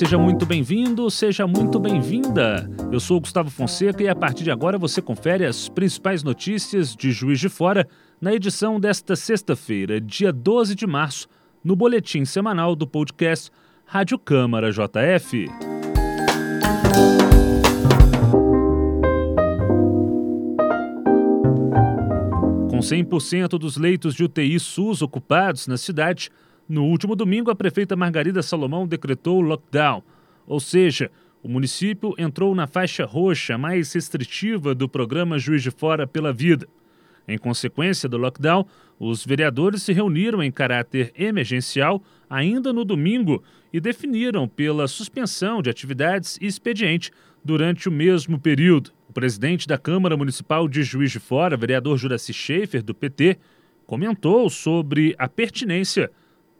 seja muito bem-vindo, seja muito bem-vinda. Eu sou o Gustavo Fonseca e a partir de agora você confere as principais notícias de Juiz de Fora na edição desta sexta-feira, dia 12 de março, no boletim semanal do podcast Rádio Câmara JF. Com 100% dos leitos de UTI SUS ocupados na cidade, no último domingo, a prefeita Margarida Salomão decretou lockdown, ou seja, o município entrou na faixa roxa mais restritiva do programa Juiz de Fora pela Vida. Em consequência do lockdown, os vereadores se reuniram em caráter emergencial ainda no domingo e definiram pela suspensão de atividades e expediente durante o mesmo período. O presidente da Câmara Municipal de Juiz de Fora, vereador Juraci Schaefer, do PT, comentou sobre a pertinência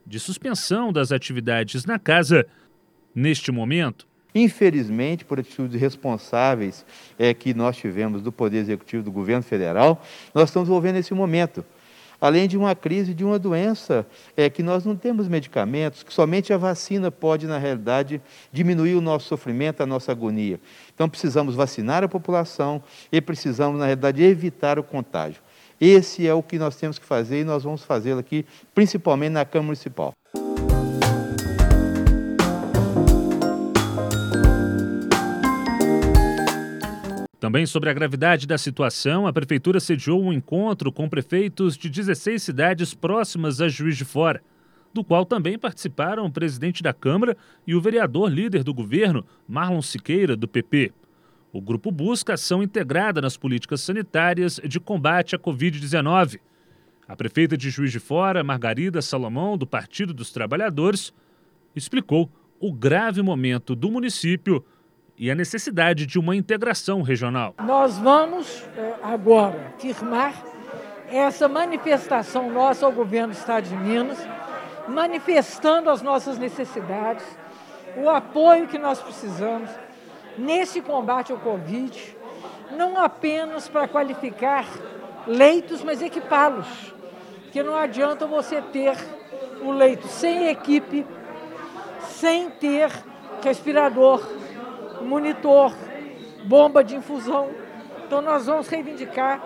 de suspensão das atividades na casa neste momento? Infelizmente, por atitudes responsáveis é, que nós tivemos do Poder Executivo do Governo Federal, nós estamos vivendo esse momento. Além de uma crise de uma doença é, que nós não temos medicamentos, que somente a vacina pode, na realidade, diminuir o nosso sofrimento, a nossa agonia. Então, precisamos vacinar a população e precisamos, na realidade, evitar o contágio. Esse é o que nós temos que fazer e nós vamos fazê-lo aqui, principalmente na Câmara Municipal. Também sobre a gravidade da situação, a Prefeitura sediou um encontro com prefeitos de 16 cidades próximas a Juiz de Fora, do qual também participaram o presidente da Câmara e o vereador líder do governo, Marlon Siqueira, do PP. O grupo busca ação integrada nas políticas sanitárias de combate à Covid-19. A prefeita de Juiz de Fora, Margarida Salomão, do Partido dos Trabalhadores, explicou o grave momento do município e a necessidade de uma integração regional. Nós vamos é, agora firmar essa manifestação nossa ao governo do Estado de Minas, manifestando as nossas necessidades, o apoio que nós precisamos nesse combate ao Covid, não apenas para qualificar leitos, mas equipá-los. Porque não adianta você ter o leito sem equipe, sem ter respirador, monitor, bomba de infusão. Então nós vamos reivindicar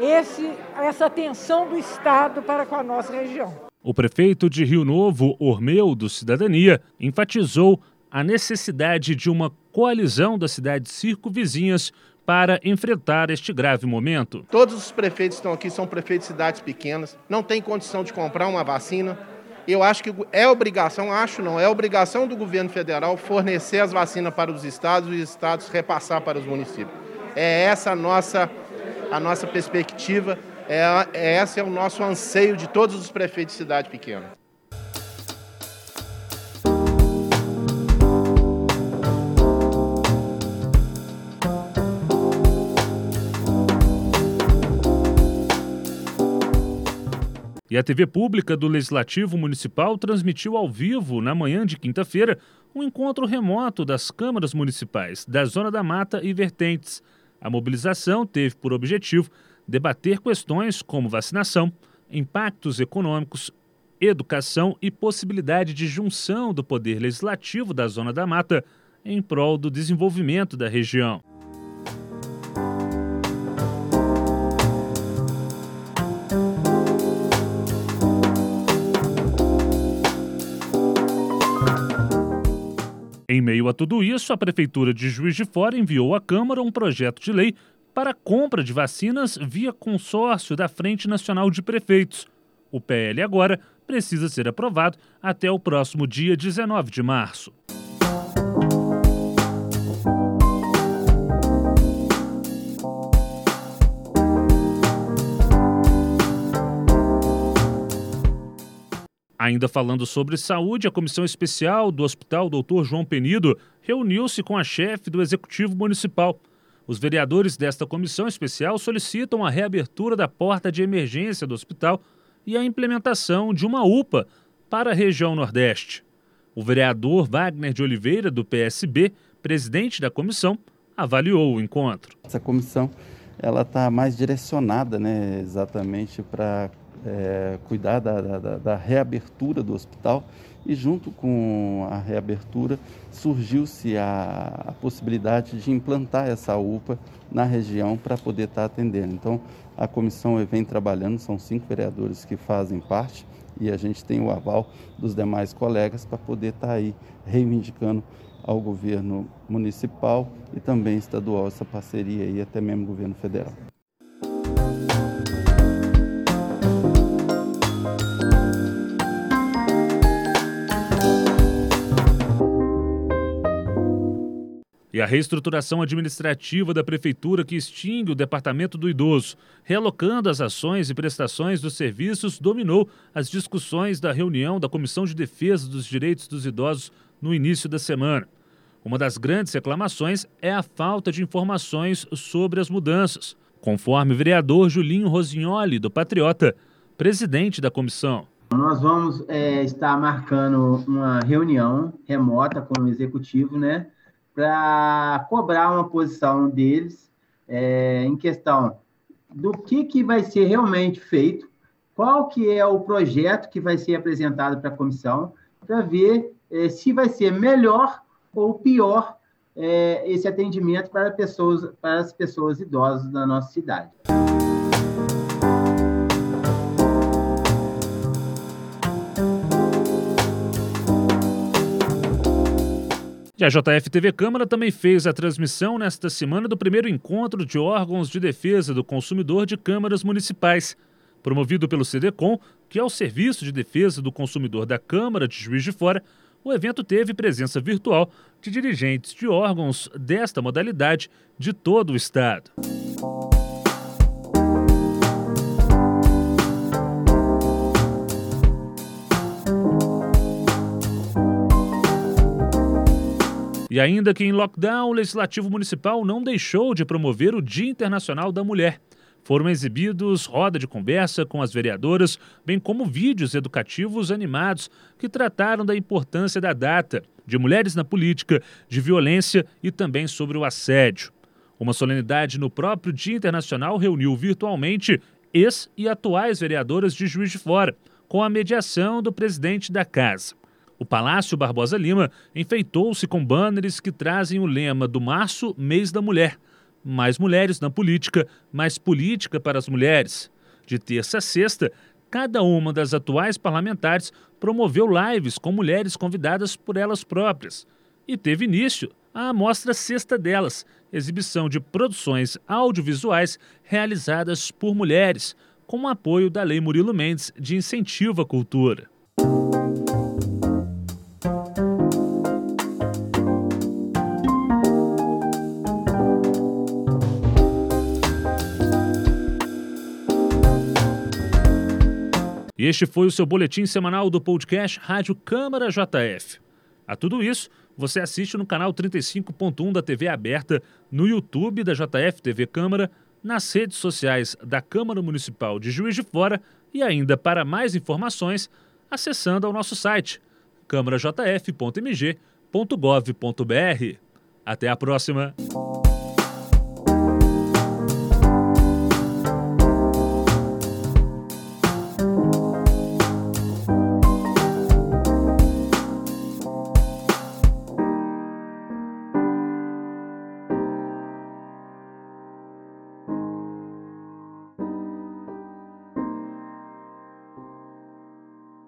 esse, essa atenção do Estado para com a nossa região. O prefeito de Rio Novo, Ormeu do Cidadania, enfatizou a necessidade de uma coalizão das cidades circunvizinhas para enfrentar este grave momento. Todos os prefeitos que estão aqui são prefeitos de cidades pequenas, não têm condição de comprar uma vacina. Eu acho que é obrigação, acho não, é obrigação do governo federal fornecer as vacinas para os estados e os estados repassar para os municípios. É essa a nossa, a nossa perspectiva, é, é esse é o nosso anseio de todos os prefeitos de cidade pequena. E a TV pública do Legislativo Municipal transmitiu ao vivo, na manhã de quinta-feira, um encontro remoto das câmaras municipais da Zona da Mata e Vertentes. A mobilização teve por objetivo debater questões como vacinação, impactos econômicos, educação e possibilidade de junção do poder legislativo da Zona da Mata em prol do desenvolvimento da região. Em meio a tudo isso, a Prefeitura de Juiz de Fora enviou à Câmara um projeto de lei para compra de vacinas via consórcio da Frente Nacional de Prefeitos. O PL agora precisa ser aprovado até o próximo dia 19 de março. Ainda falando sobre saúde, a comissão especial do Hospital Dr. João Penido reuniu-se com a chefe do Executivo Municipal. Os vereadores desta comissão especial solicitam a reabertura da porta de emergência do hospital e a implementação de uma UPA para a região Nordeste. O vereador Wagner de Oliveira, do PSB, presidente da comissão, avaliou o encontro. Essa comissão ela está mais direcionada né, exatamente para é, cuidar da, da, da, reabertura do hospital e junto com a reabertura surgiu-se a, a, possibilidade de implantar essa UPA na região para poder estar atendendo. Então, a comissão vem trabalhando, são cinco vereadores que fazem parte e a gente tem o aval dos demais colegas para poder estar aí reivindicando ao governo municipal e também estadual essa parceria e até mesmo governo federal. E a reestruturação administrativa da Prefeitura que extingue o Departamento do Idoso, realocando as ações e prestações dos serviços, dominou as discussões da reunião da Comissão de Defesa dos Direitos dos Idosos no início da semana. Uma das grandes reclamações é a falta de informações sobre as mudanças, conforme o vereador Julinho Rosignoli, do Patriota, presidente da comissão. Nós vamos é, estar marcando uma reunião remota com o executivo, né? Para cobrar uma posição deles é, em questão do que, que vai ser realmente feito, qual que é o projeto que vai ser apresentado para a comissão, para ver é, se vai ser melhor ou pior é, esse atendimento para, pessoas, para as pessoas idosas da nossa cidade. E a JF TV Câmara também fez a transmissão nesta semana do primeiro encontro de órgãos de defesa do consumidor de câmaras municipais, promovido pelo CDCOM, que é o Serviço de Defesa do Consumidor da Câmara de Juiz de Fora. O evento teve presença virtual de dirigentes de órgãos desta modalidade de todo o estado. E ainda que em lockdown, o Legislativo Municipal não deixou de promover o Dia Internacional da Mulher. Foram exibidos roda de conversa com as vereadoras, bem como vídeos educativos animados que trataram da importância da data, de mulheres na política, de violência e também sobre o assédio. Uma solenidade no próprio Dia Internacional reuniu virtualmente ex e atuais vereadoras de Juiz de Fora, com a mediação do presidente da casa. O Palácio Barbosa Lima enfeitou-se com banners que trazem o lema do Março, Mês da Mulher. Mais mulheres na política, mais política para as mulheres. De terça a sexta, cada uma das atuais parlamentares promoveu lives com mulheres convidadas por elas próprias. E teve início a Amostra Sexta delas, exibição de produções audiovisuais realizadas por mulheres, com o apoio da Lei Murilo Mendes de Incentivo à Cultura. E este foi o seu boletim semanal do podcast Rádio Câmara JF. A tudo isso, você assiste no canal 35.1 da TV aberta, no YouTube da JF TV Câmara, nas redes sociais da Câmara Municipal de Juiz de Fora e ainda para mais informações, acessando ao nosso site câmarajf.mg.gov.br. Até a próxima!